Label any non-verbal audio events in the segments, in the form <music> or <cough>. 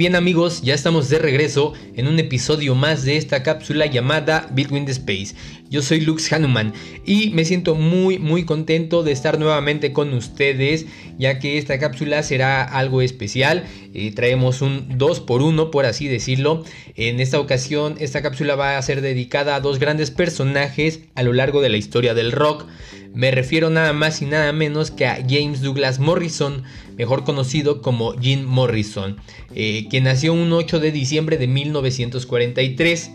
Bien amigos, ya estamos de regreso en un episodio más de esta cápsula llamada Between the Space. Yo soy Lux Hanuman y me siento muy muy contento de estar nuevamente con ustedes ya que esta cápsula será algo especial. Eh, traemos un 2 por 1 por así decirlo. En esta ocasión esta cápsula va a ser dedicada a dos grandes personajes a lo largo de la historia del rock. Me refiero nada más y nada menos que a James Douglas Morrison, mejor conocido como Jim Morrison, eh, quien nació un 8 de diciembre de 1943.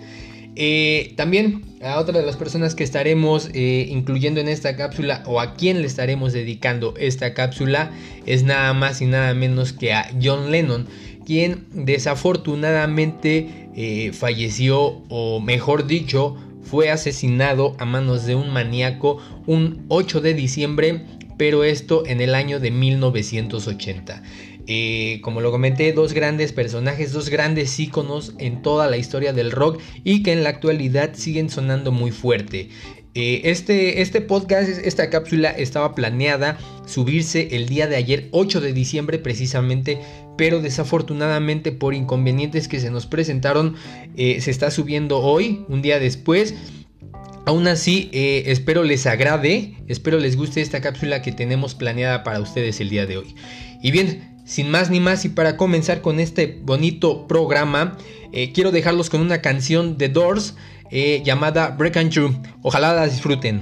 Eh, también a otra de las personas que estaremos eh, incluyendo en esta cápsula o a quien le estaremos dedicando esta cápsula es nada más y nada menos que a John Lennon, quien desafortunadamente falleció o mejor dicho fue asesinado a manos de un maníaco un 8 de diciembre, pero esto en el año de 1980. Eh, como lo comenté, dos grandes personajes, dos grandes íconos en toda la historia del rock y que en la actualidad siguen sonando muy fuerte. Eh, este, este podcast, esta cápsula estaba planeada subirse el día de ayer, 8 de diciembre precisamente, pero desafortunadamente por inconvenientes que se nos presentaron, eh, se está subiendo hoy, un día después. Aún así, eh, espero les agrade, espero les guste esta cápsula que tenemos planeada para ustedes el día de hoy. Y bien, sin más ni más y para comenzar con este bonito programa, quiero dejarlos con una canción de Doors eh, llamada Break and True. Ojalá la disfruten.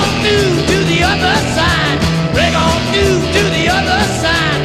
on through to the other side. Break on through to the other side.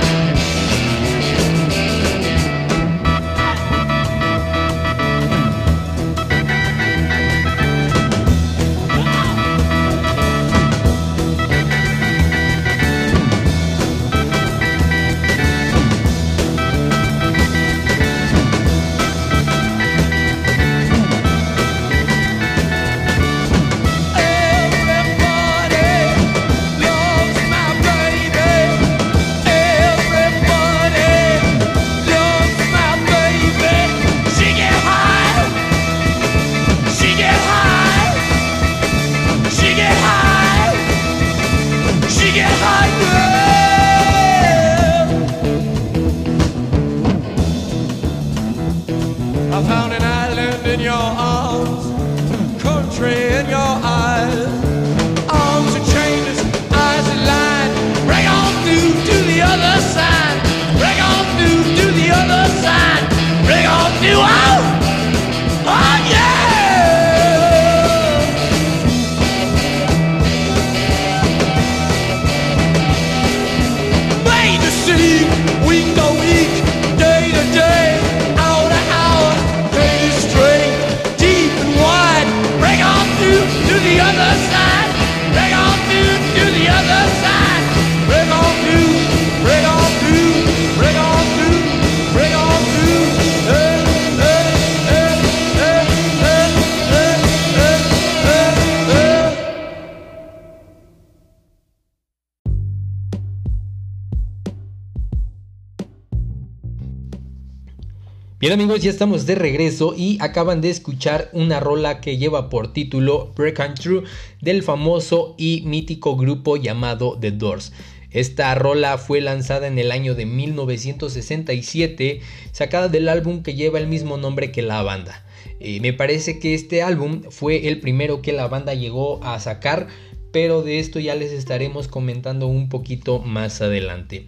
Bien amigos, ya estamos de regreso y acaban de escuchar una rola que lleva por título Break and True del famoso y mítico grupo llamado The Doors. Esta rola fue lanzada en el año de 1967, sacada del álbum que lleva el mismo nombre que la banda. Eh, me parece que este álbum fue el primero que la banda llegó a sacar, pero de esto ya les estaremos comentando un poquito más adelante.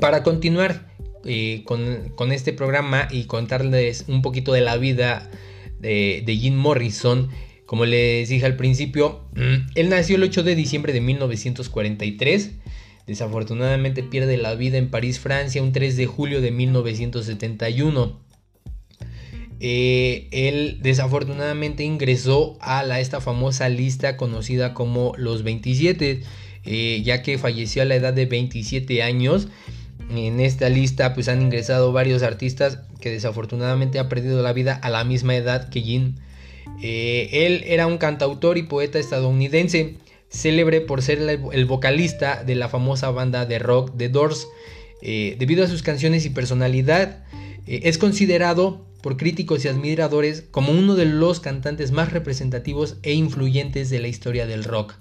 Para continuar, con, este programa y contarles un poquito de la vida de, Jim Morrison. Como les dije al principio, <clears throat> él nació el 8 de diciembre de 1943. Desafortunadamente pierde la vida en París, Francia, un 3 de julio de 1971. eh, él desafortunadamente ingresó a la, esta famosa lista conocida como los 27, eh, ya que falleció a la edad de 27 años. En esta lista pues han ingresado varios artistas que desafortunadamente han perdido la vida a la misma edad que Jim. Eh, él era un cantautor y poeta estadounidense, célebre por ser el vocalista de la famosa banda de rock The Doors. debido a sus canciones y personalidad, es considerado por críticos y admiradores como uno de los cantantes más representativos e influyentes de la historia del rock.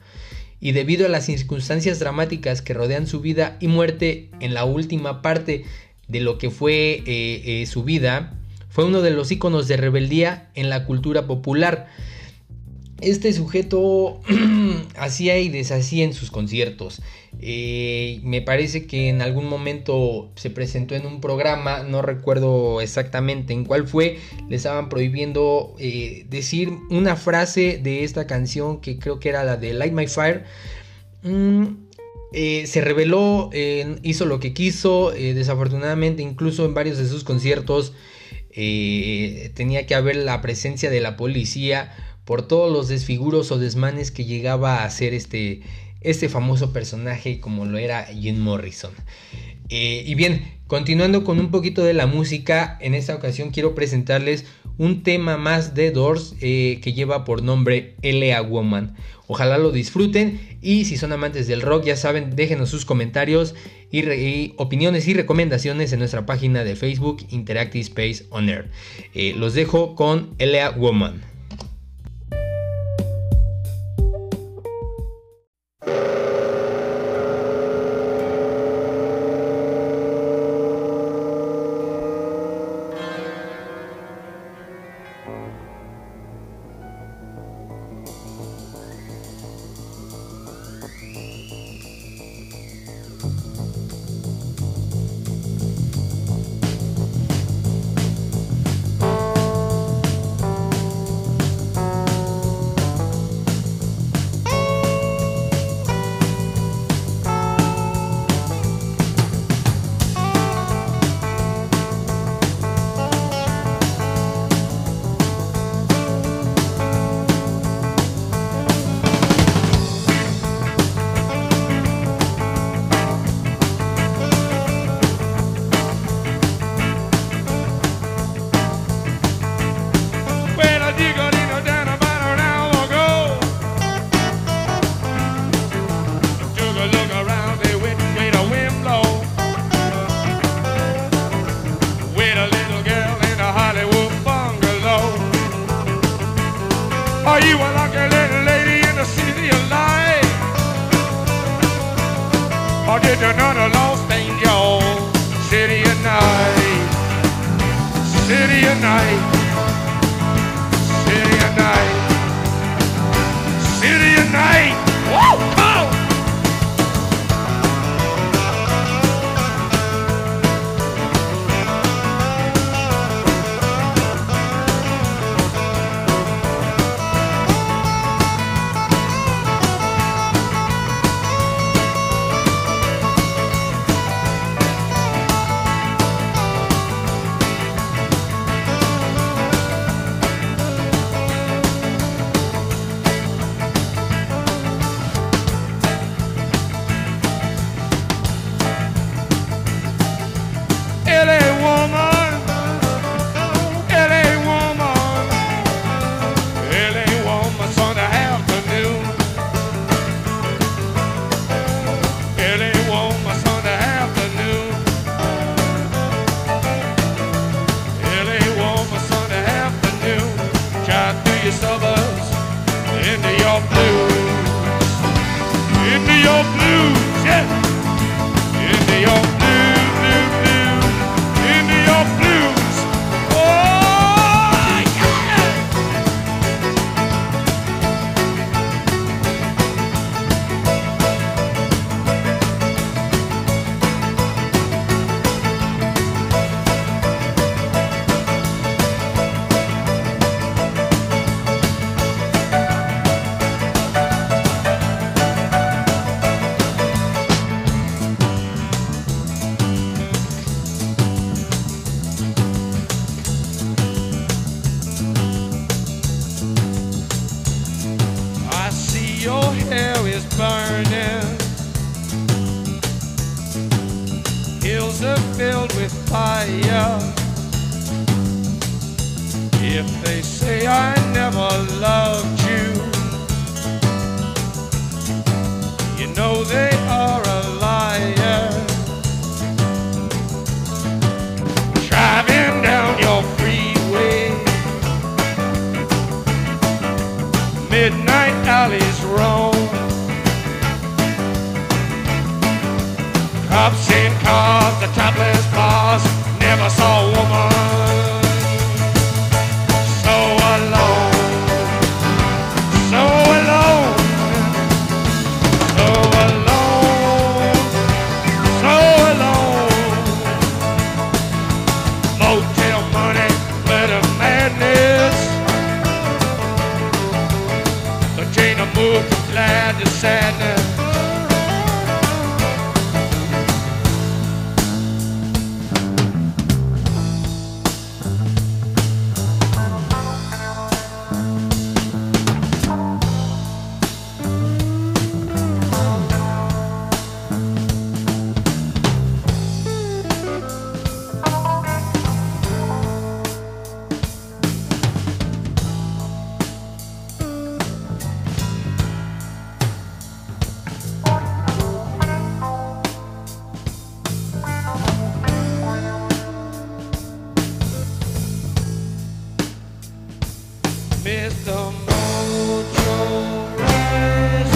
Y debido a las circunstancias dramáticas que rodean su vida y muerte en la última parte de lo que fue eh, eh, su vida, fue uno de los íconos de rebeldía en la cultura popular. Este sujeto <clears throat> hacía y deshacía en sus conciertos. Eh, me parece que en algún momento se presentó en un programa, no recuerdo exactamente en cuál fue, le estaban prohibiendo eh, decir una frase de esta canción que creo que era la de Light My Fire. Mm, eh, se reveló, hizo lo que quiso, desafortunadamente incluso en varios de sus conciertos tenía que haber la presencia de la policía por todos los desfiguros o desmanes que llegaba a hacer este, este famoso personaje como lo era Jim Morrison. Eh, y bien, continuando con un poquito de la música, en esta ocasión quiero presentarles un tema más de Doors eh, que lleva por nombre L.A. Woman. Ojalá lo disfruten y si son amantes del rock ya saben, déjenos sus comentarios y, opiniones y recomendaciones en nuestra página de Facebook Interactive Space On Air. Eh, los dejo con L.A. Woman. your blues. Into your blues, yeah. Into your Mr. Mojo Rising.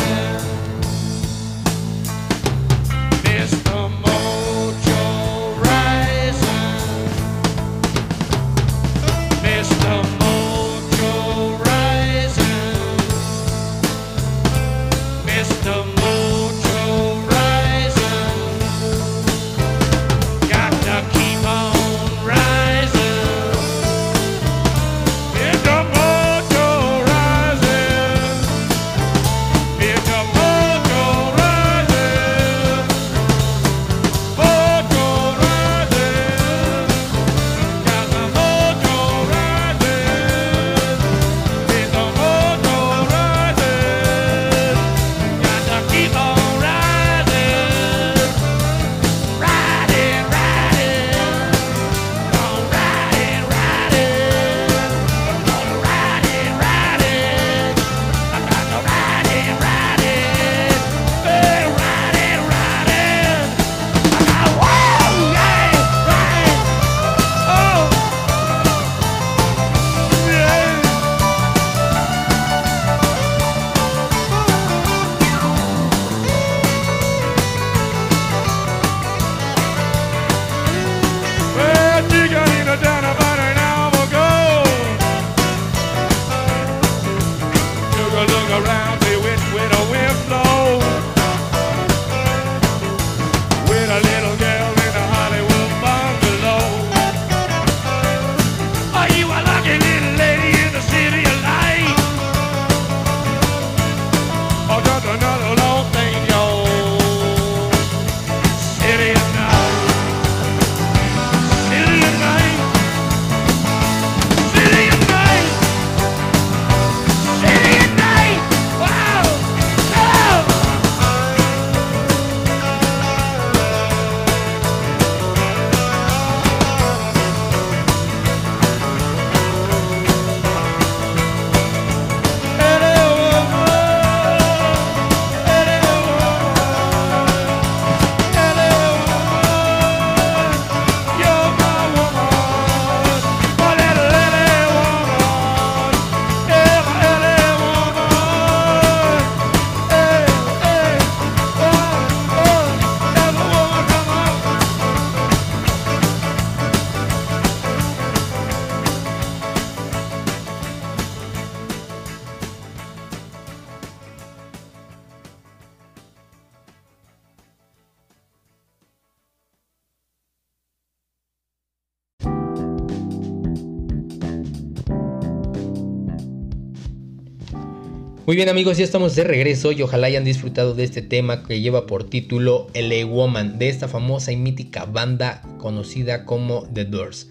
Muy bien amigos, ya estamos de regreso y ojalá hayan disfrutado de este tema que lleva por título LA Woman, de esta famosa y mítica banda conocida como The Doors.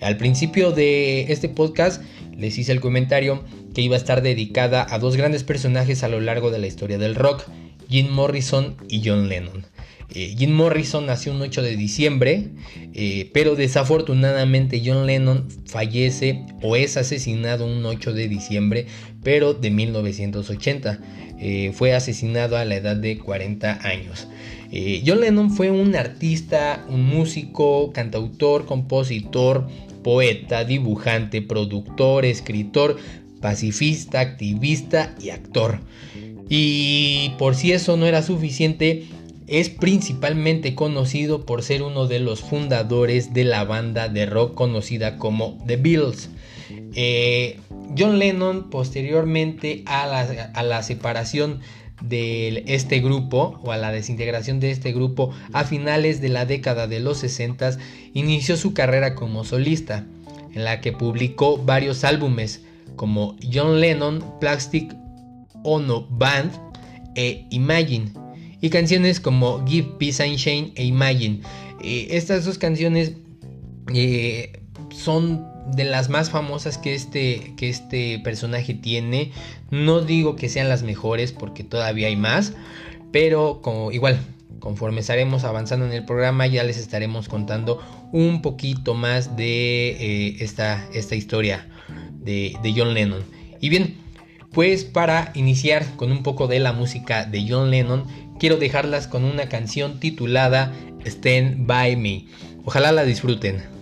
Al principio de este podcast les hice el comentario que iba a estar dedicada a dos grandes personajes a lo largo de la historia del rock, Jim Morrison y John Lennon. Eh, Jim Morrison nació un 8 de diciembre, eh, pero desafortunadamente John Lennon fallece o es asesinado un 8 de diciembre, pero de 1980. Eh, fue asesinado a la edad de 40 años. John Lennon fue un artista, un músico, cantautor, compositor, poeta, dibujante, productor, escritor, pacifista, activista y actor. Y por si eso no era suficiente, es principalmente conocido por ser uno de los fundadores de la banda de rock conocida como The Beatles. Eh, John Lennon posteriormente a la, separación de este grupo o a la desintegración de este grupo a finales de la década de los 60 inició su carrera como solista en la que publicó varios álbumes como John Lennon Plastic Ono Band e Imagine y canciones como Give Peace and Shane e Imagine. Eh, estas dos canciones eh, son de las más famosas que este, que este personaje tiene. No digo que sean las mejores porque todavía hay más, pero como igual conforme estaremos avanzando en el programa ya les estaremos contando un poquito más de eh, esta, esta historia de, de John Lennon. Y bien, pues para iniciar con un poco de la música de John Lennon, quiero dejarlas con una canción titulada Stand By Me. Ojalá la disfruten.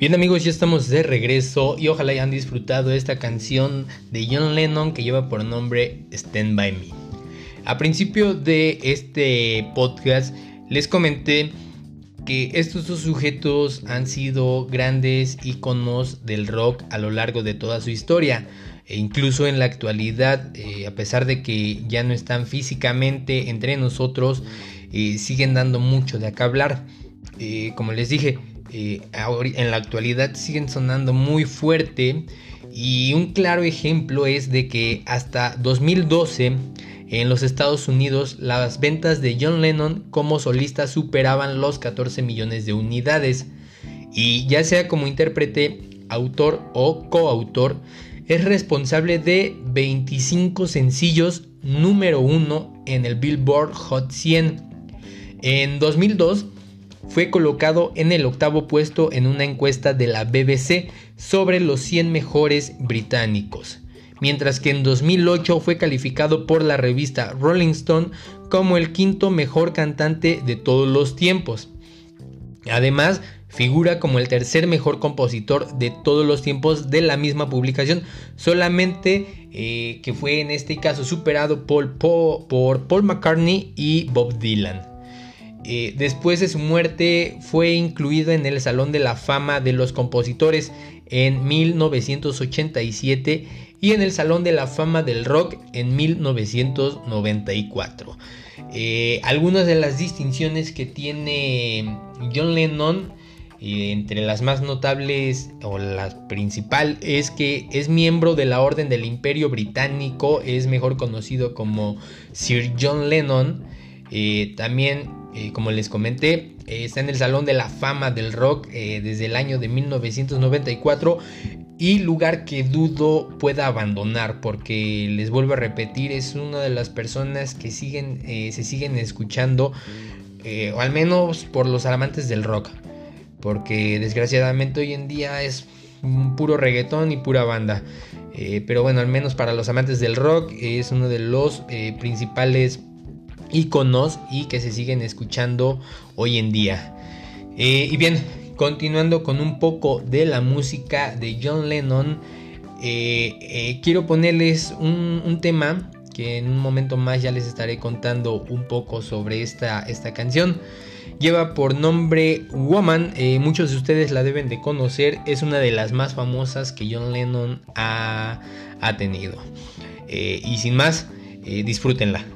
Bien amigos, ya estamos de regreso y ojalá hayan disfrutado esta canción de John Lennon que lleva por nombre Stand By Me. A principio de este podcast les comenté que estos dos sujetos han sido grandes iconos del rock a lo largo de toda su historia e incluso en la actualidad, eh, a pesar de que ya no están físicamente entre nosotros, eh, siguen dando mucho de acá hablar. Eh, como les dije, en la actualidad siguen sonando muy fuerte y un claro ejemplo es de que hasta 2012 en los Estados Unidos las ventas de John Lennon como solista superaban los 14 millones de unidades y ya sea como intérprete, autor o coautor, es responsable de 25 sencillos número 1 en el Billboard Hot 100. En 2002 fue colocado en el octavo puesto en una encuesta de la BBC sobre los 100 mejores británicos, mientras que en 2008 fue calificado por la revista Rolling Stone como el quinto mejor cantante de todos los tiempos. Además, figura como el tercer mejor compositor de todos los tiempos de la misma publicación, solamente eh, que fue en este caso superado por, por Paul McCartney y Bob Dylan. Eh, después de su muerte fue incluido en el Salón de la Fama de los Compositores en 1987 y en el Salón de la Fama del Rock en 1994. Eh, algunas de las distinciones que tiene John Lennon, eh, entre las más notables o la principal, es que es miembro de la Orden del Imperio Británico, es mejor conocido como Sir John Lennon. También, como les comenté, está en el Salón de la Fama del Rock desde el año de 1994 y lugar que dudo pueda abandonar porque les vuelvo a repetir es una de las personas que siguen eh, se siguen escuchando eh, o al menos por los amantes del rock porque desgraciadamente hoy en día es puro reggaetón y pura banda. Eh, pero bueno al menos para los amantes del rock es uno de los principales y que se siguen escuchando hoy en día y bien Continuando con un poco de la música de John Lennon, eh, eh, quiero ponerles un, tema que en un momento más ya les estaré contando un poco sobre esta, esta canción. Lleva por nombre Woman, eh, muchos de ustedes la deben de conocer, es una de las más famosas que John Lennon ha, ha tenido. y sin más, disfrútenla.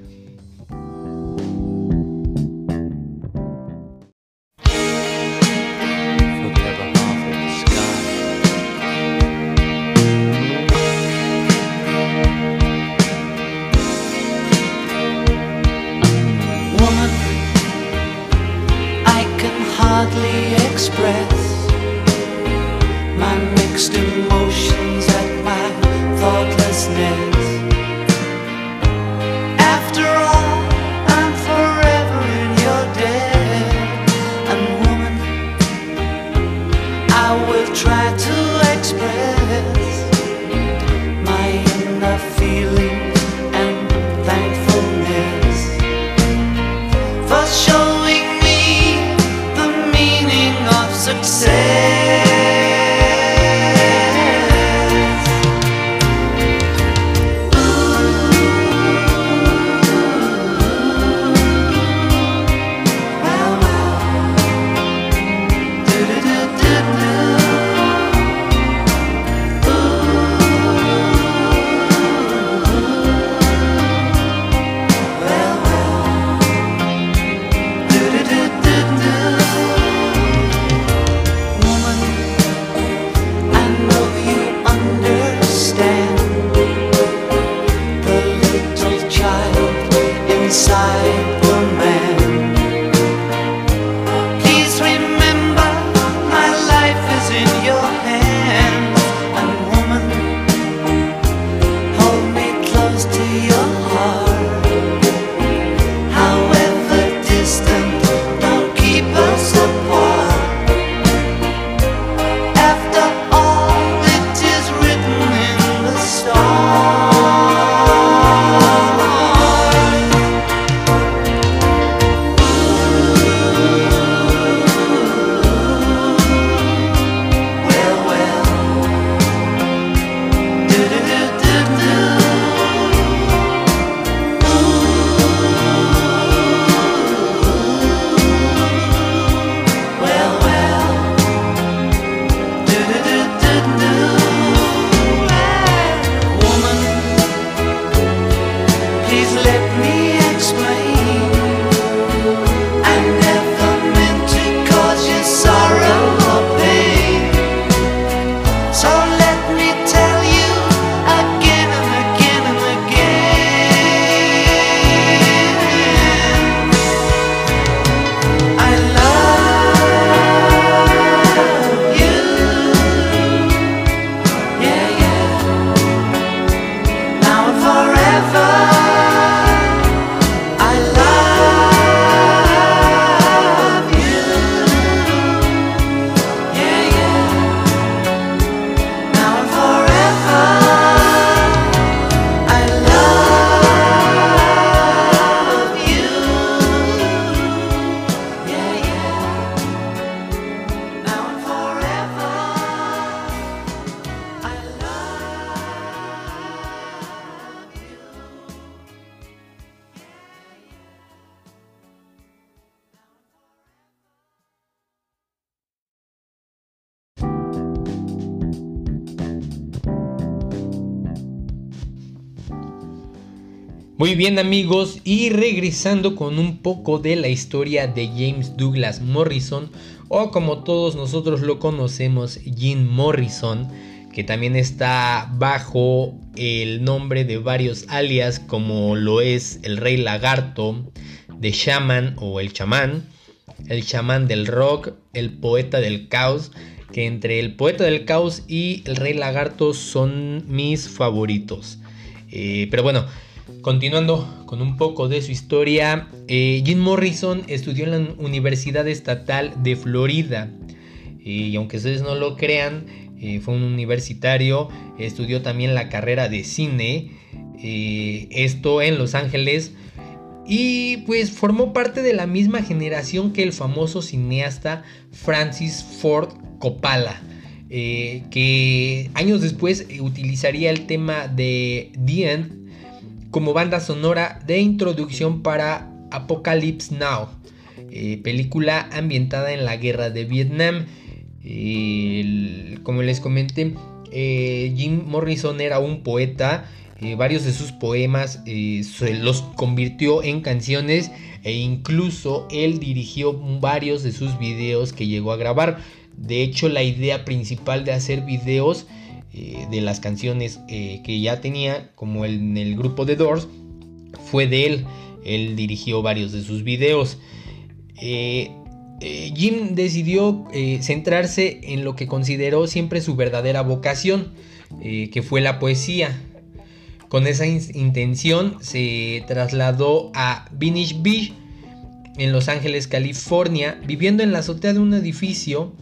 Muy bien amigos, y regresando con un poco de la historia de James Douglas Morrison, o como todos nosotros lo conocemos, Jim Morrison, que también está bajo el nombre de varios alias como lo es el Rey Lagarto, The Shaman o el Chamán, el Chamán del Rock, el Poeta del Caos, que entre el Poeta del Caos y el Rey Lagarto son mis favoritos. Eh, pero bueno, continuando con un poco de su historia, eh, Jim Morrison estudió en la Universidad Estatal de Florida. Y aunque ustedes no lo crean, eh, fue un universitario, estudió también la carrera de cine, eh, esto en Los Ángeles. Y pues formó parte de la misma generación que el famoso cineasta Francis Ford Coppola, que años después utilizaría el tema de The End como banda sonora de introducción para Apocalypse Now, eh, película ambientada en la guerra de Vietnam. Como les comenté, eh, Jim Morrison era un poeta. eh, varios de sus poemas se los convirtió en canciones e incluso él dirigió varios de sus videos que llegó a grabar. De hecho, la idea principal de hacer videos eh, de las canciones eh, que ya tenía, como en el grupo de Doors, fue de él. Él dirigió varios de sus videos. Eh, Jim decidió centrarse en lo que consideró siempre su verdadera vocación, que fue la poesía. Con esa in- intención se trasladó a Venice Beach, en Los Ángeles, California, viviendo en la azotea de un edificio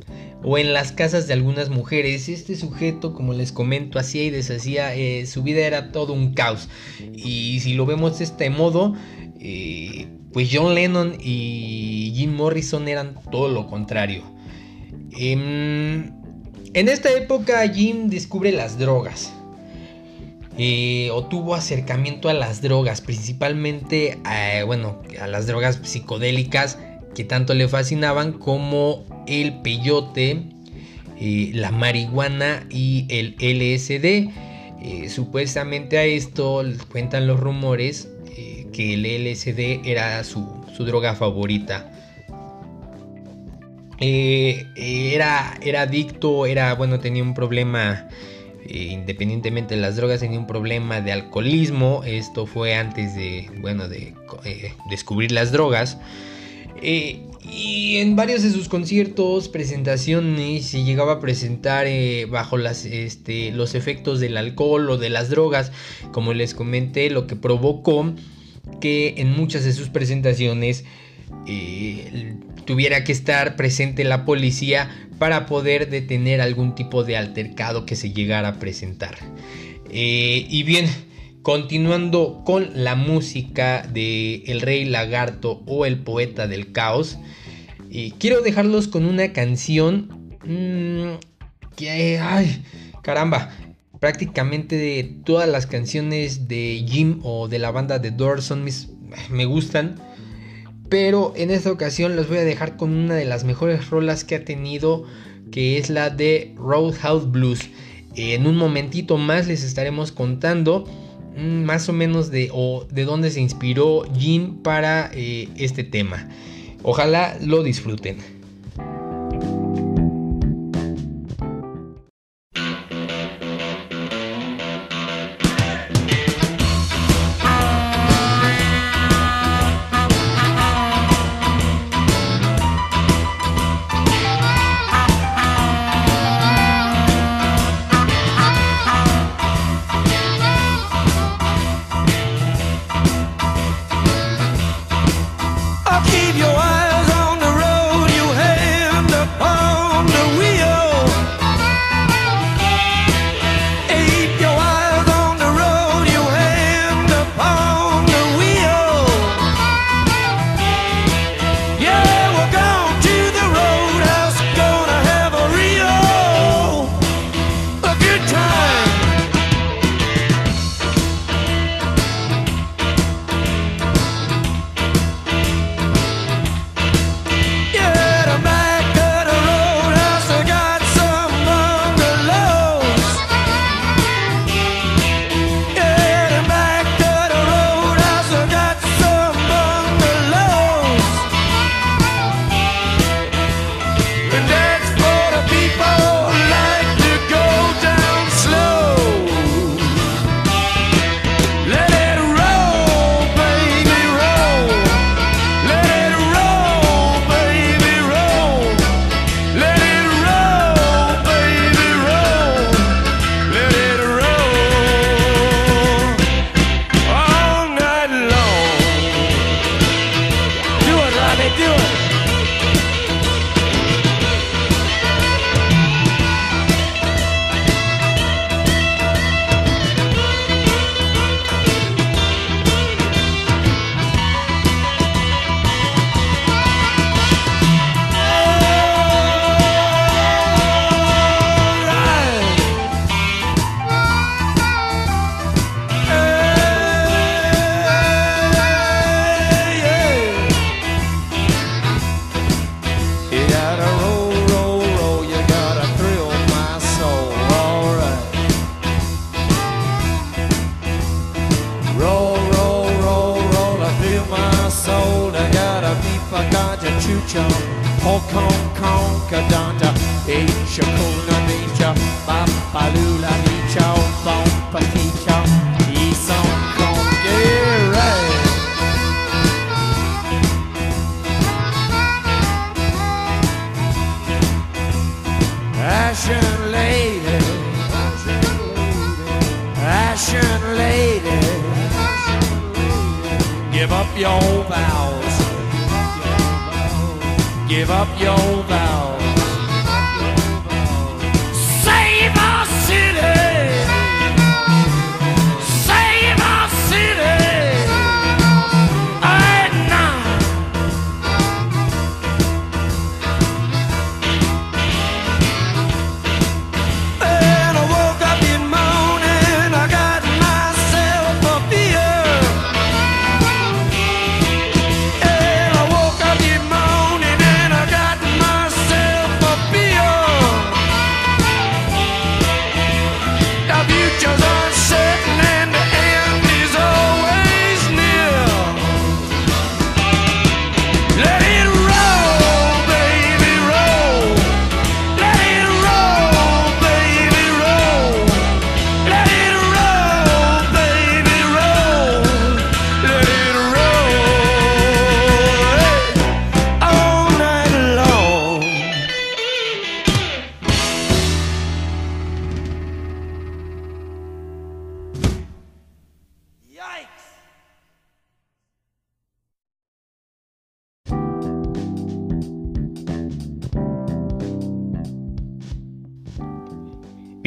o en las casas de algunas mujeres. Este sujeto, como les comento, hacía y deshacía, eh, su vida era todo un caos. Y si lo vemos de este modo, eh, pues John Lennon y Jim Morrison eran todo lo contrario. Em, en esta época Jim descubre las drogas. Eh, o tuvo acercamiento a las drogas, principalmente bueno, a las drogas psicodélicas que tanto le fascinaban como el peyote, eh, la marihuana y el LSD. Eh, supuestamente a esto cuentan los rumores eh, que el LSD era su, su droga favorita. Era, era adicto, era, bueno, tenía un problema, independientemente de las drogas, tenía un problema de alcoholismo. Esto fue antes de, bueno, de descubrir las drogas. Eh, y en varios de sus conciertos, presentaciones, se llegaba a presentar eh, bajo este, los efectos del alcohol o de las drogas, como les comenté, lo que provocó que en muchas de sus presentaciones eh, tuviera que estar presente la policía para poder detener algún tipo de altercado que se llegara a presentar. Y bien, continuando con la música de El Rey Lagarto o El Poeta del Caos, eh, quiero dejarlos con una canción mmm, que, ay, caramba, prácticamente de todas las canciones de Jim o de la banda de Doors son mis, me gustan. Pero en esta ocasión los voy a dejar con una de las mejores rolas que ha tenido, que es la de Roadhouse Blues. En un momentito más les estaremos contando mm, más o menos de, o de dónde se inspiró Jim para eh, este tema. Ojalá lo disfruten. your vows. Give up your vows.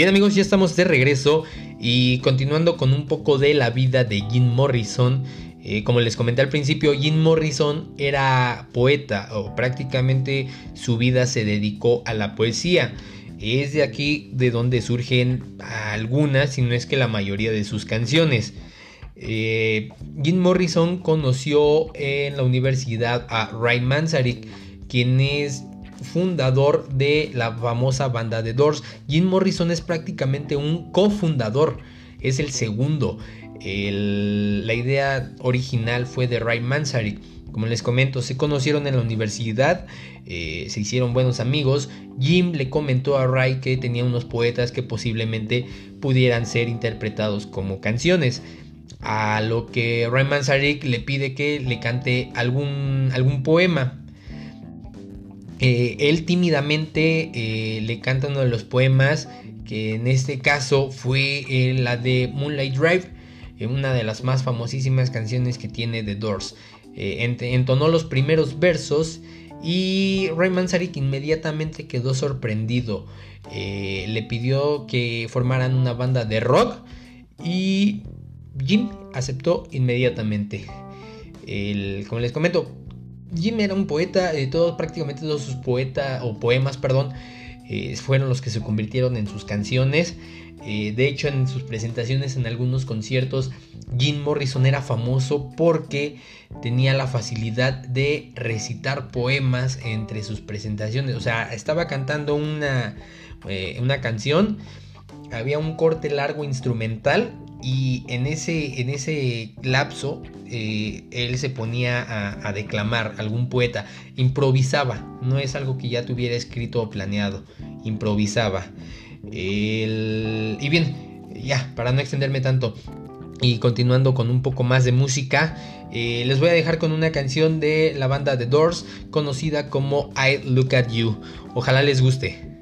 Bien amigos, ya estamos de regreso y continuando con un poco de la vida de Jim Morrison. Eh, como les comenté al principio, Jim Morrison era poeta o prácticamente su vida se dedicó a la poesía. Es de aquí de donde surgen algunas, si no es que la mayoría de sus canciones. Eh, Jim Morrison conoció en la universidad a Ray Manzarek, quien es fundador de la famosa banda de Doors. Jim Morrison es prácticamente un cofundador, es el segundo. la idea original fue de Ray Manzarek. Como les comento, se conocieron en la universidad, eh, se hicieron buenos amigos. Jim le comentó a Ray que tenía unos poetas que posiblemente pudieran ser interpretados como canciones. A lo que Ray Manzarek le pide que le cante algún, algún poema. Eh, él tímidamente eh, le canta uno de los poemas que en este caso fue la de Moonlight Drive, una de las más famosísimas canciones que tiene The Doors. Eh, entonó los primeros versos y Ray Manzarek inmediatamente quedó sorprendido. Eh, le pidió que formaran una banda de rock y Jim aceptó inmediatamente. como les comento, Jim era un poeta, eh, todos, prácticamente todos sus poetas o poemas, perdón, fueron los que se convirtieron en sus canciones. de hecho, en sus presentaciones en algunos conciertos Jim Morrison era famoso porque tenía la facilidad de recitar poemas entre sus presentaciones. O sea, estaba cantando una, eh, una canción, había un corte largo instrumental y en ese, en ese lapso eh, él se ponía a, declamar algún poeta, improvisaba, no es algo que ya tuviera escrito o planeado, improvisaba. y bien, ya, para no extenderme tanto, y continuando con un poco más de música, eh, les voy a dejar con una canción de la banda The Doors conocida como I Look at You. Ojalá les guste.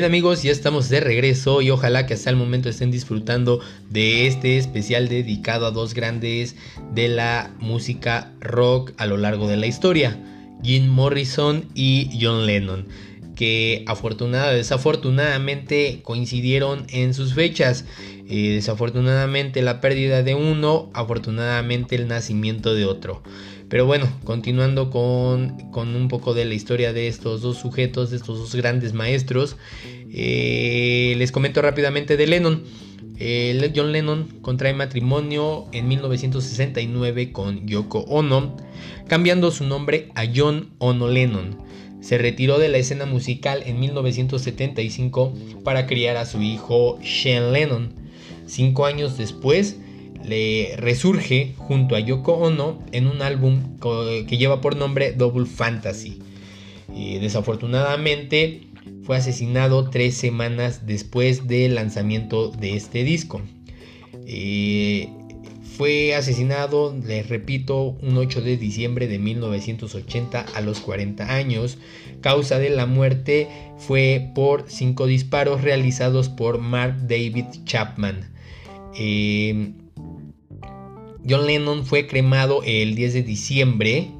Bien amigos, ya estamos de regreso y ojalá que hasta el momento estén disfrutando de este especial dedicado a dos grandes de la música rock a lo largo de la historia, Jim Morrison y John Lennon, que afortunadamente, desafortunadamente coincidieron en sus fechas. Eh, desafortunadamente la pérdida de uno, afortunadamente el nacimiento de otro. Pero bueno, continuando con, un poco de la historia de estos dos sujetos, de estos dos grandes maestros, eh, les comento rápidamente de Lennon. John Lennon contrae matrimonio en 1969 con Yoko Ono, cambiando su nombre a John Ono Lennon. Se retiró de la escena musical en 1975 para criar a su hijo Sean Lennon. Cinco años después, le resurge junto a Yoko Ono en un álbum que lleva por nombre Double Fantasy. desafortunadamente fue asesinado tres semanas después del lanzamiento de este disco. Fue asesinado, les repito, un 8 de diciembre de 1980 a los 40 años. Causa de la muerte fue por cinco disparos realizados por Mark David Chapman. Eh, John Lennon fue cremado el 10 de diciembre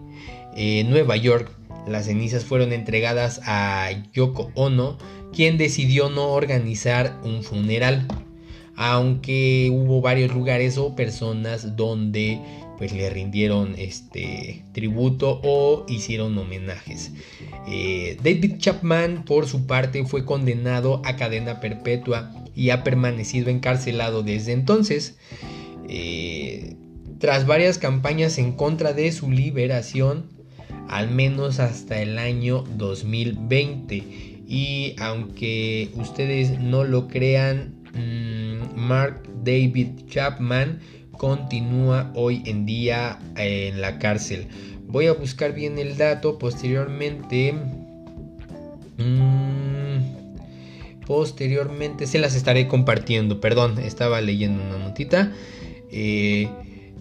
en Nueva York. Las cenizas fueron entregadas a Yoko Ono, quien decidió no organizar un funeral, aunque hubo varios lugares o personas donde pues le rindieron este tributo o hicieron homenajes. Eh, David Chapman por su parte fue condenado a cadena perpetua y ha permanecido encarcelado desde entonces. Eh, tras varias campañas en contra de su liberación, al menos hasta el año 2020. Y aunque ustedes no lo crean, mm, Mark David Chapman continúa hoy en día en la cárcel. Voy a buscar bien el dato posteriormente. Mm, posteriormente se las estaré compartiendo. Perdón, estaba leyendo una notita. Eh,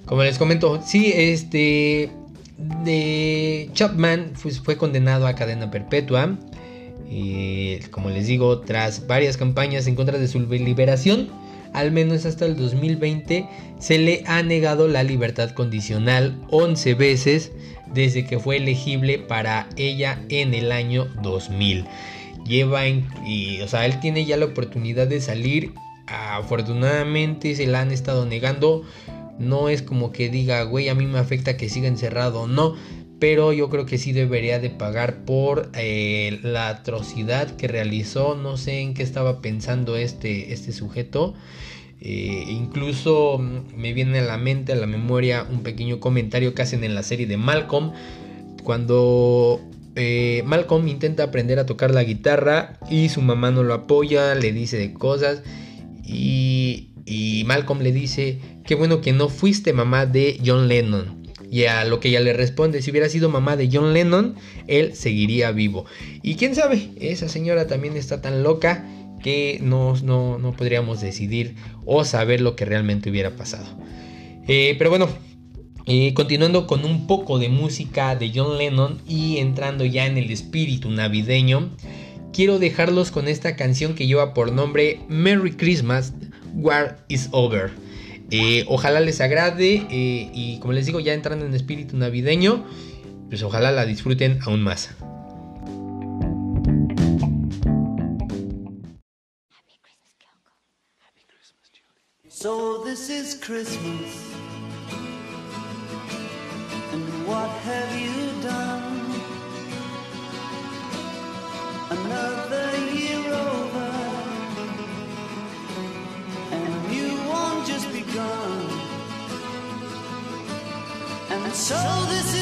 como les comento, sí, este de Chapman pues, fue condenado a cadena perpetua. Y como les digo, tras varias campañas en contra de su liberación, al menos hasta el 2020, se le ha negado la libertad condicional 11 veces desde que fue elegible para ella en el año 2000. Lleva y, o sea, él tiene ya la oportunidad de salir. Afortunadamente se la han estado negando no es como que diga, güey, a mí me afecta que siga encerrado, no. Pero yo creo que sí debería de pagar por eh, la atrocidad que realizó. No sé en qué estaba pensando este, este sujeto. Eh, incluso mm, me viene a la mente, a la memoria, un pequeño comentario que hacen en la serie de Malcolm. Cuando eh, Malcolm intenta aprender a tocar la guitarra y su mamá no lo apoya, le dice de cosas. Y, y Malcolm le dice, qué bueno que no fuiste mamá de John Lennon. Y a lo que ella le responde, si hubiera sido mamá de John Lennon, él seguiría vivo. Y quién sabe, esa señora también está tan loca que no, no, podríamos decidir o saber lo que realmente hubiera pasado. Eh, pero bueno, eh, continuando con un poco de música de John Lennon y entrando ya en el espíritu navideño, quiero dejarlos con esta canción que lleva por nombre Merry Christmas War is Over. Eh, ojalá les agrade eh, y como les digo ya entrando en espíritu navideño, pues ojalá la disfruten aún más. So this is Christmas. And what have you done? Another year begun. And so this is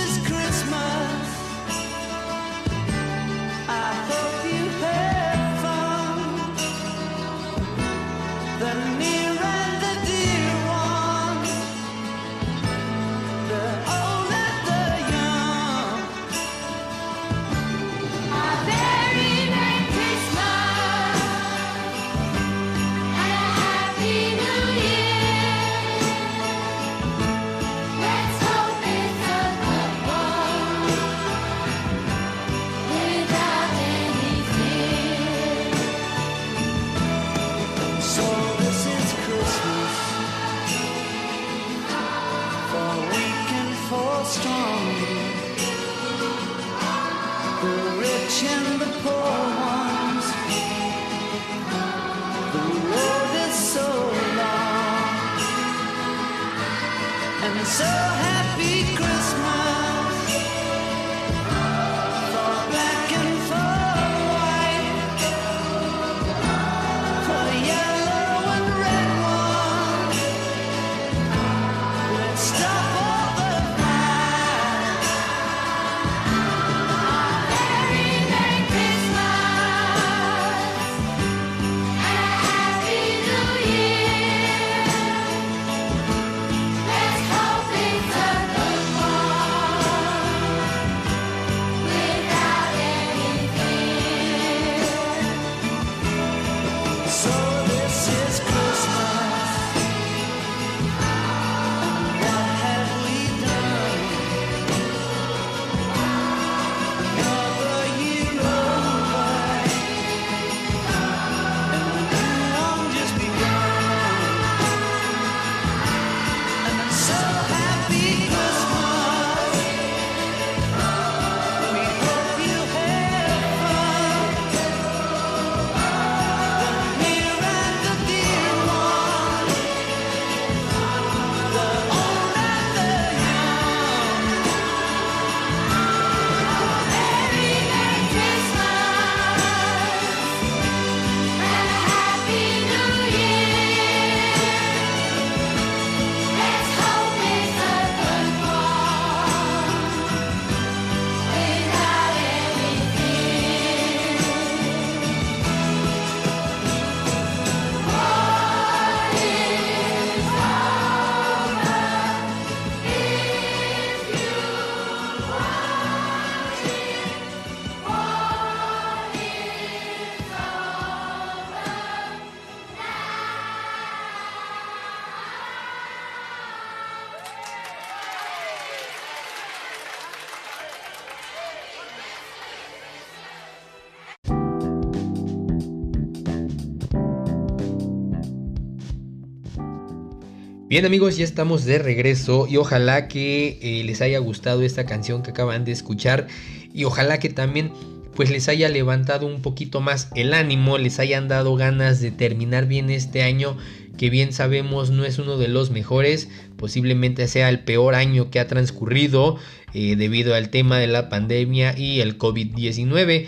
Bien amigos, ya estamos de regreso y ojalá que eh, les haya gustado esta canción que acaban de escuchar y ojalá que también pues les haya levantado un poquito más el ánimo, les hayan dado ganas de terminar bien este año que bien sabemos no es uno de los mejores, posiblemente sea el peor año que ha transcurrido eh, debido al tema de la pandemia y el COVID-19.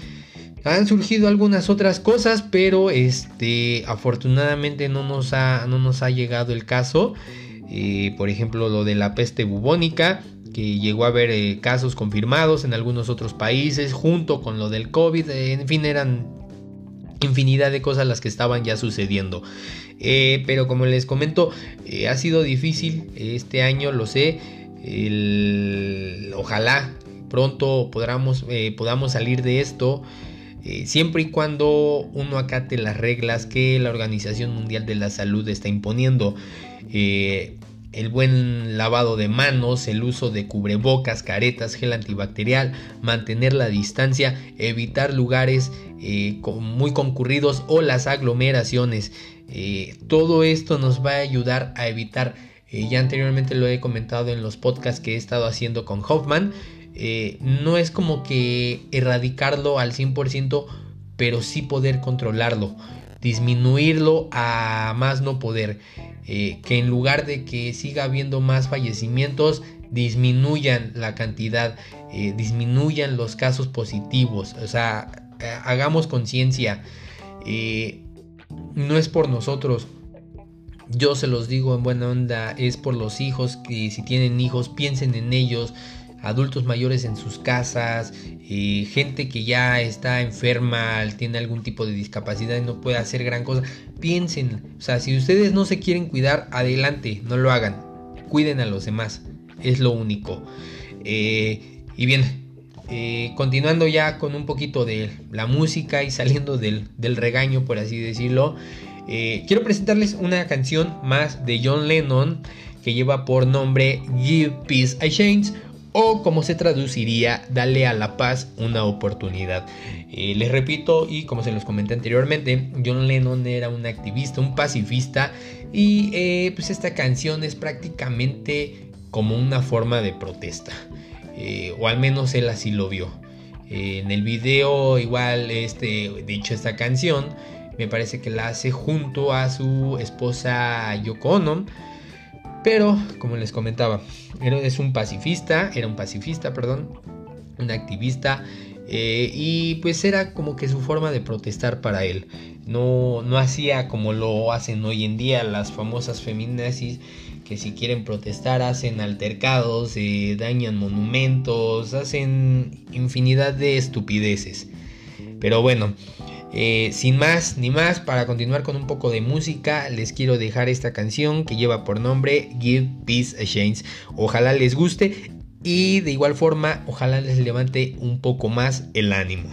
Han surgido algunas otras cosas, pero este, afortunadamente no nos ha, no nos ha llegado el caso. Eh, por ejemplo, lo de la peste bubónica, que llegó a haber eh, casos confirmados en algunos otros países, junto con lo del COVID. Eh, en fin, eran infinidad de cosas las que estaban ya sucediendo. pero como les comento, ha sido difícil este año, lo sé. ojalá pronto podamos, podamos salir de esto. Eh, siempre y cuando uno acate las reglas que la Organización Mundial de la Salud está imponiendo. Eh, el buen lavado de manos, el uso de cubrebocas, caretas, gel antibacterial, mantener la distancia, evitar lugares eh, muy concurridos o las aglomeraciones. todo esto nos va a ayudar a evitar, ya anteriormente lo he comentado en los podcasts que he estado haciendo con Hoffman, eh, no es como que erradicarlo al 100%, pero sí poder controlarlo, disminuirlo a más no poder. Eh, que en lugar de que siga habiendo más fallecimientos, disminuyan la cantidad, eh, disminuyan los casos positivos. O sea, hagamos conciencia. no es por nosotros. Yo se los digo en buena onda, es por los hijos que si tienen hijos piensen en ellos, adultos mayores en sus casas, eh, gente que ya está enferma, tiene algún tipo de discapacidad y no puede hacer gran cosa. Piensen, o sea, si ustedes no se quieren cuidar, adelante, no lo hagan. Cuiden a los demás, es lo único. Eh, y bien, eh, continuando ya con un poquito de la música y saliendo del, del regaño, por así decirlo, quiero presentarles una canción más de John Lennon que lleva por nombre Give Peace a Chance o como se traduciría, dale a la paz una oportunidad. Eh, les repito, y como se los comenté anteriormente, John Lennon era un activista, un pacifista, y eh, pues esta canción es prácticamente como una forma de protesta, eh, o al menos él así lo vio. en el video, igual, este, de hecho, esta canción me parece que la hace junto a su esposa Yoko Ono pero, como les comentaba, es un pacifista, era un pacifista, perdón, un activista, eh, y pues era como que su forma de protestar para él. No, no hacía como lo hacen hoy en día las famosas feminazis que si quieren protestar hacen altercados, eh, dañan monumentos, hacen infinidad de estupideces. Pero bueno, eh, sin más ni más, para continuar con un poco de música, les quiero dejar esta canción que lleva por nombre Give Peace a Chance. Ojalá les guste y de igual forma, ojalá les levante un poco más el ánimo.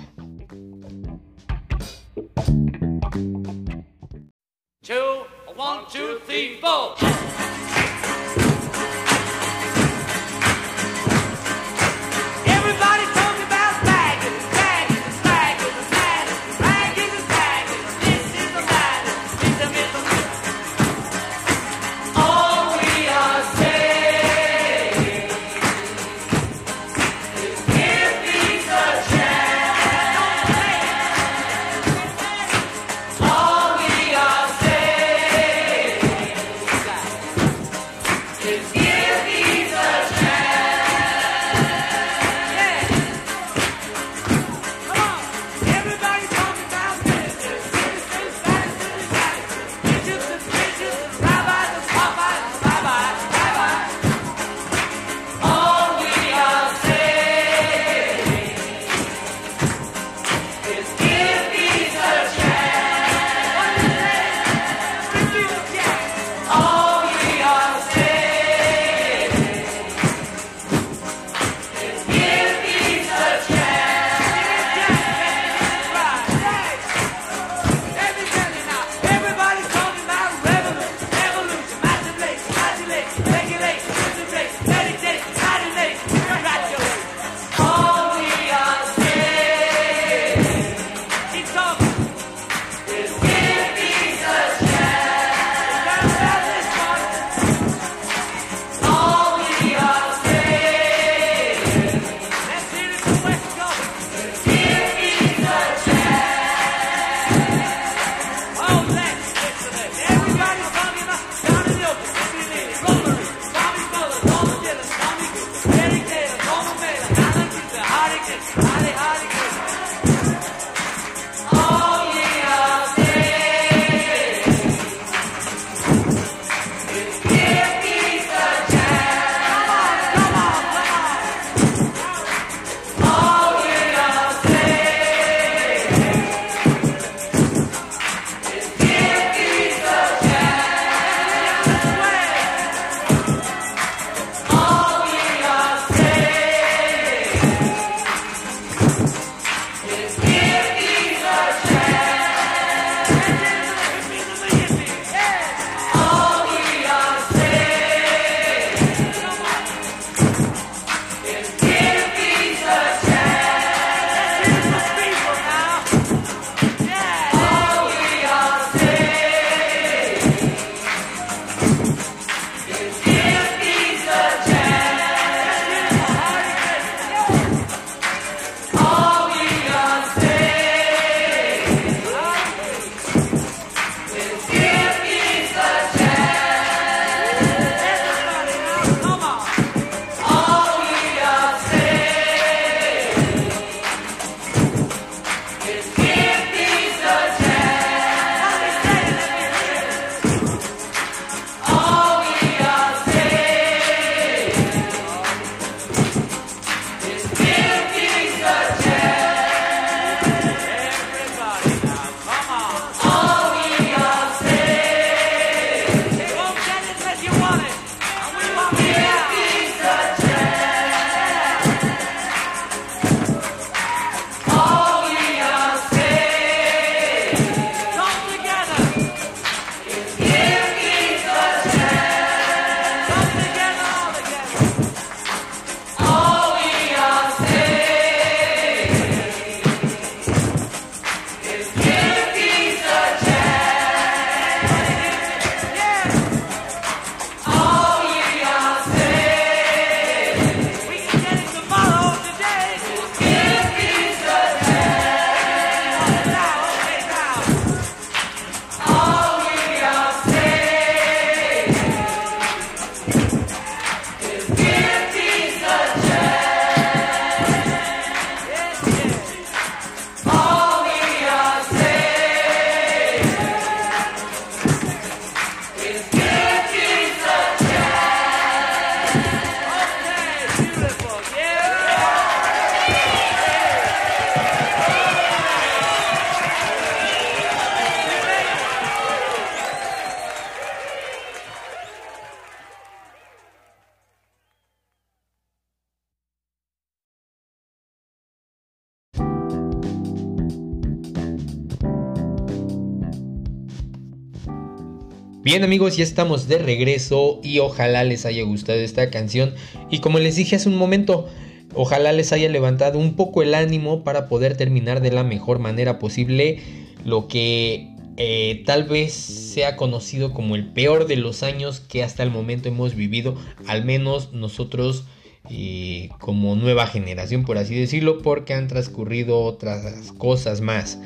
Bien amigos, ya estamos de regreso y ojalá les haya gustado esta canción. Y como les dije hace un momento, ojalá les haya levantado un poco el ánimo para poder terminar de la mejor manera posible lo que eh, tal vez sea conocido como el peor de los años que hasta el momento hemos vivido, al menos nosotros eh, como nueva generación, por así decirlo, porque han transcurrido otras cosas más.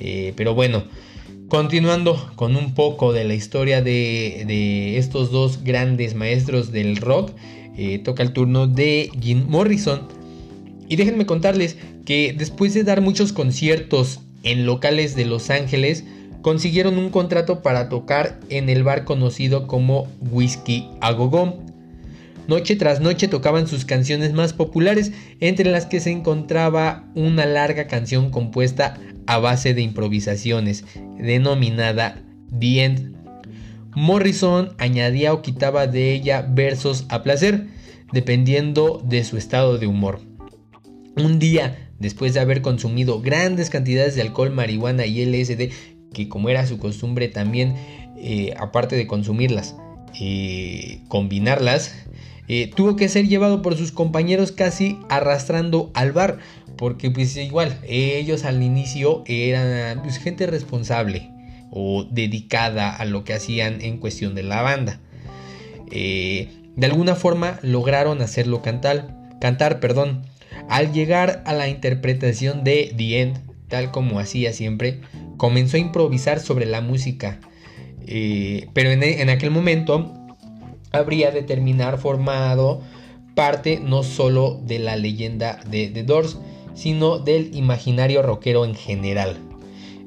Eh, pero bueno. Continuando con un poco de la historia de, estos dos grandes maestros del rock, eh, toca el turno de Jim Morrison. Y déjenme contarles que después de dar muchos conciertos en locales de Los Ángeles, consiguieron un contrato para tocar en el bar conocido como Whiskey a Go Noche tras noche tocaban sus canciones más populares, entre las que se encontraba una larga canción compuesta a base de improvisaciones, denominada The End. Morrison añadía o quitaba de ella versos a placer, dependiendo de su estado de humor. Un día, después de haber consumido grandes cantidades de alcohol, marihuana y LSD, que como era su costumbre también, eh, aparte de consumirlas, eh, combinarlas, eh, tuvo que ser llevado por sus compañeros casi arrastrando al bar, porque pues igual, ellos al inicio eran pues, gente responsable o dedicada a lo que hacían en cuestión de la banda. Eh, de alguna forma lograron hacerlo cantar, cantar, perdón. Al llegar a la interpretación de The End, tal como hacía siempre, comenzó a improvisar sobre la música. Eh, pero en, aquel momento habría de terminar formado parte no solo de la leyenda de The Doors, sino del imaginario rockero en general.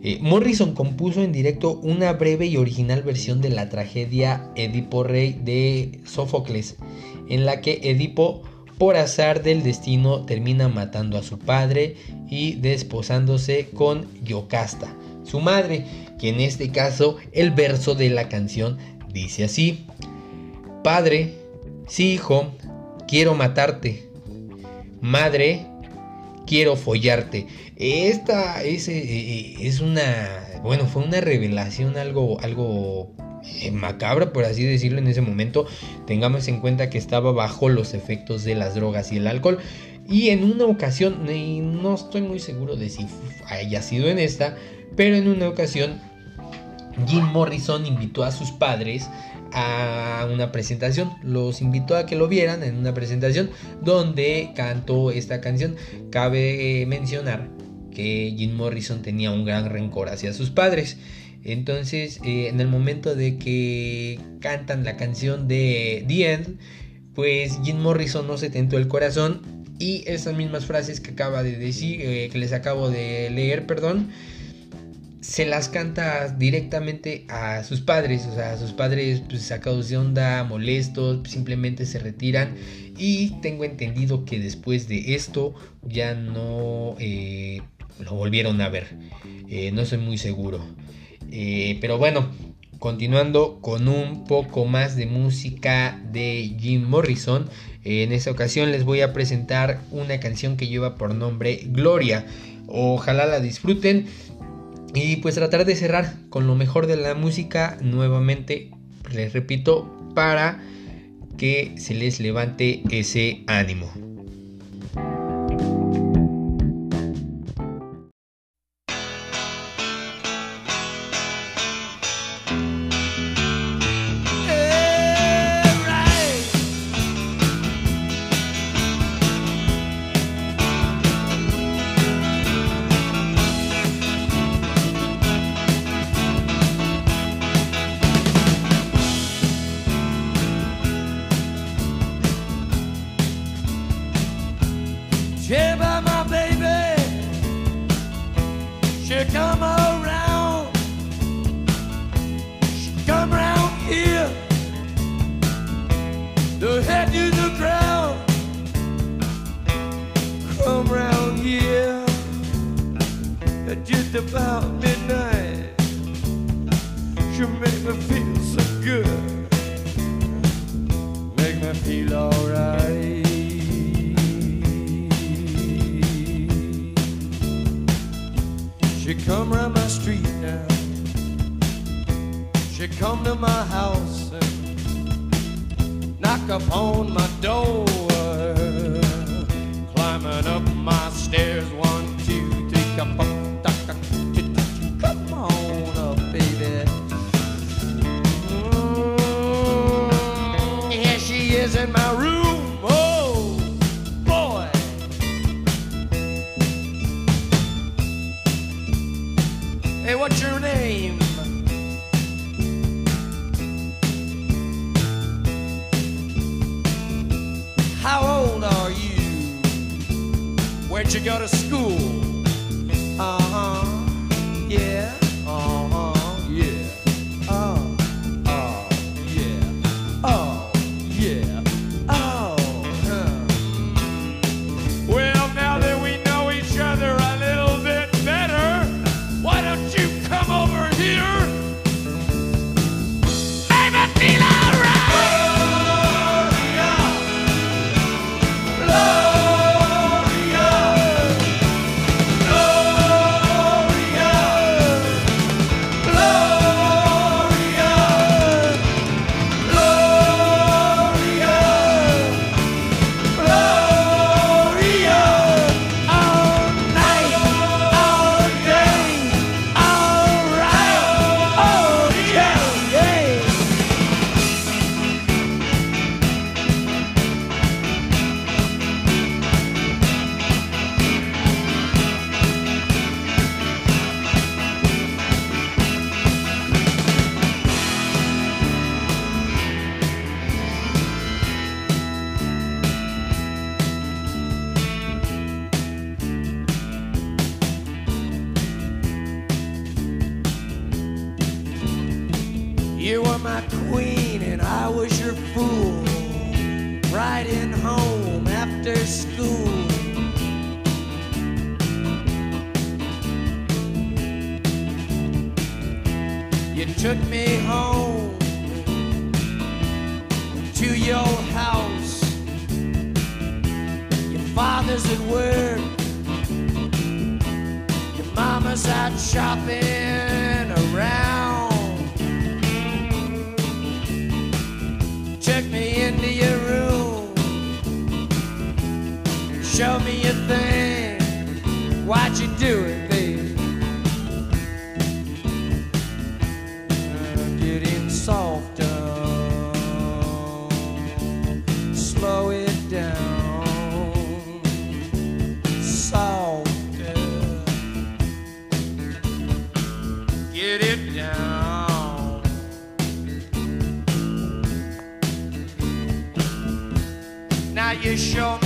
Eh, Morrison compuso en directo una breve y original versión de la tragedia Edipo Rey de Sófocles, en la que Edipo, por azar del destino, termina matando a su padre y desposándose con Yocasta, su madre, que en este caso el verso de la canción dice así, Padre, sí hijo, quiero matarte. Madre, quiero follarte. Esta es, eh, eh, es una, bueno, fue una revelación algo, algo eh, macabra, por así decirlo, en ese momento. Tengamos en cuenta que estaba bajo los efectos de las drogas y el alcohol. Y en una ocasión, no estoy muy seguro de si haya sido en esta, pero en una ocasión Jim Morrison invitó a sus padres a una presentación. Los invitó a que lo vieran en una presentación donde cantó esta canción. Cabe mencionar que Jim Morrison tenía un gran rencor hacia sus padres. Entonces, eh, en el momento de que cantan la canción de The End, pues Jim Morrison no se tentó el corazón y esas mismas frases que acaba de decir, eh, que les acabo de leer, perdón, se las canta directamente a sus padres, o sea, sus padres pues sacados de onda, molestos, simplemente se retiran. Y tengo entendido que después de esto ya no eh, lo volvieron a ver, eh, no soy muy seguro, eh, pero bueno, continuando con un poco más de música de Jim Morrison, en esta ocasión les voy a presentar una canción que lleva por nombre Gloria, ojalá la disfruten. Y pues tratar de cerrar con lo mejor de la música nuevamente, les repito, para que se les levante ese ánimo. feel alright. She come round my street now. She come to my house and knock upon my door. To your house. Your father's at work. Your mama's out shopping around. Took me into your room. Show me your thing. Why'd you do it, you show me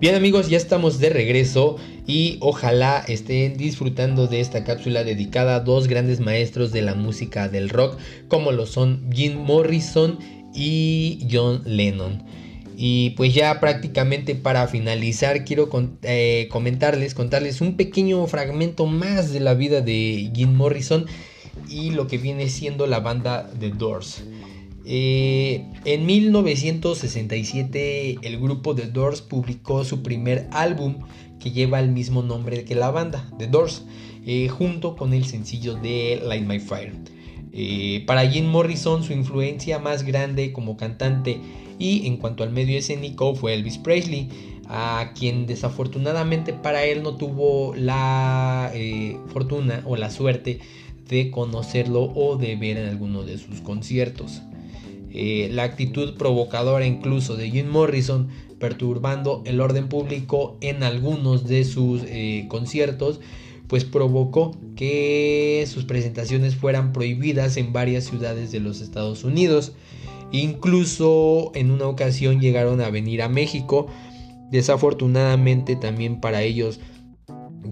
Bien amigos, ya estamos de regreso y ojalá estén disfrutando de esta cápsula dedicada a dos grandes maestros de la música del rock como lo son Jim Morrison y John Lennon. Y pues ya prácticamente para finalizar quiero eh, comentarles, contarles un pequeño fragmento más de la vida de Jim Morrison y lo que viene siendo la banda The Doors. Eh, en 1967 el grupo The Doors publicó su primer álbum que lleva el mismo nombre que la banda, The Doors, eh, junto con el sencillo de Light My Fire. Eh, para Jim Morrison su influencia más grande como cantante y en cuanto al medio escénico fue Elvis Presley, a quien desafortunadamente para él no tuvo la fortuna o la suerte de conocerlo o de ver en alguno de sus conciertos. Eh, la actitud provocadora incluso de Jim Morrison perturbando el orden público en algunos de sus eh, conciertos pues provocó que sus presentaciones fueran prohibidas en varias ciudades de los Estados Unidos. Incluso en una ocasión llegaron a venir a México. Desafortunadamente también para ellos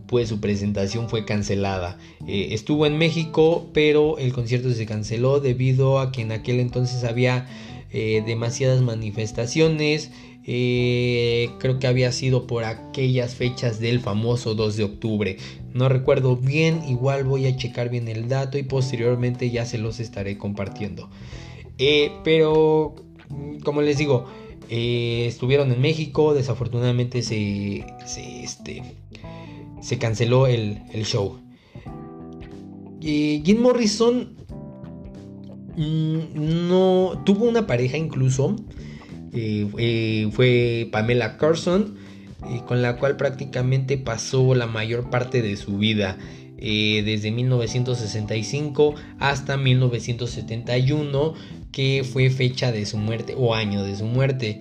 pues su presentación fue cancelada. Eh, estuvo en México, pero el concierto se canceló debido a que en aquel entonces había eh, demasiadas manifestaciones. Eh, creo que había sido por aquellas fechas del famoso 2 de octubre. No recuerdo bien, igual voy a checar bien el dato y posteriormente ya se los estaré compartiendo. Pero, como les digo, estuvieron en México, desafortunadamente se, se, este, se canceló el, show. Jim Morrison mm, no tuvo una pareja incluso, eh, fue Pamela Carson, con la cual prácticamente pasó la mayor parte de su vida. desde 1965 hasta 1971 que fue fecha de su muerte o año de su muerte.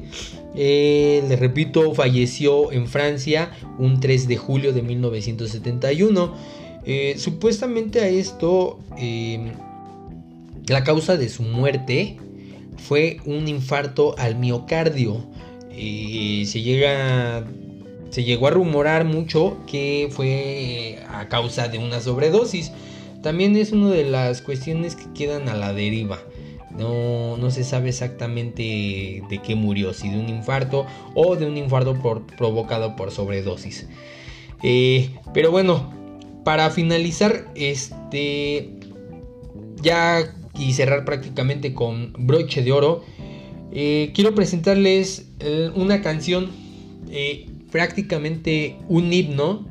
Eh, les repito, falleció en Francia un 3 de julio de 1971. Eh, supuestamente a esto, em, la causa de su muerte fue un infarto al miocardio. Eh, se llega se llegó a rumorar mucho que fue a causa de una sobredosis. También es una de las cuestiones que quedan a la deriva. No, no se sabe exactamente de qué murió, si de un infarto o de un infarto provocado por sobredosis. Eh, pero bueno, para finalizar, este ya y cerrar prácticamente con broche de oro, eh, quiero presentarles eh, una canción, prácticamente un himno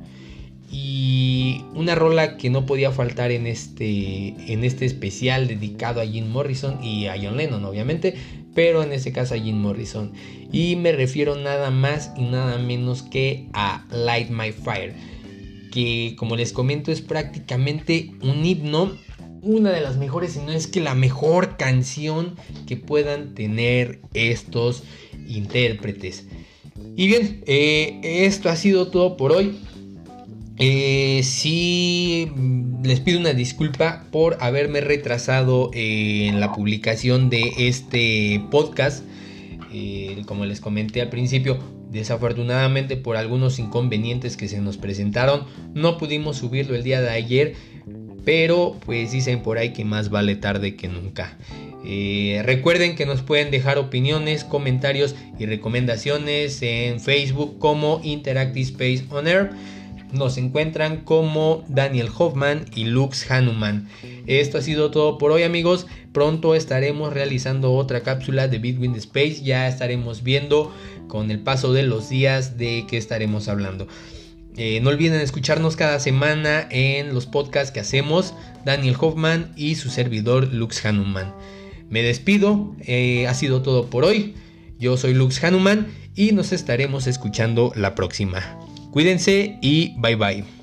y una rola que no podía faltar en este, en este especial dedicado a Jim Morrison y a John Lennon, obviamente, pero en este caso a Jim Morrison. Y me refiero nada más y nada menos que a Light My Fire, que como les comento es prácticamente un himno, una de las mejores, si no es que la mejor canción que puedan tener estos intérpretes. Y bien, eh, esto ha sido todo por hoy. Eh, sí, les pido una disculpa por haberme retrasado en la publicación de este podcast. Eh, como les comenté al principio, desafortunadamente por algunos inconvenientes que se nos presentaron, no pudimos subirlo el día de ayer. Pero pues dicen por ahí que más vale tarde que nunca. Eh, recuerden que nos pueden dejar opiniones, comentarios y recomendaciones en Facebook como Interactive Space On Air nos encuentran como Daniel Hoffman y Lux Hanuman. Esto ha sido todo por hoy amigos. Pronto estaremos realizando otra cápsula de Bitwind Space. Ya estaremos viendo con el paso de los días de qué estaremos hablando. Eh, no olviden escucharnos cada semana en los podcasts que hacemos Daniel Hoffman y su servidor Lux Hanuman. Me despido, eh, ha sido todo por hoy. Yo soy Lux Hanuman y nos estaremos escuchando la próxima. Cuídense y bye bye.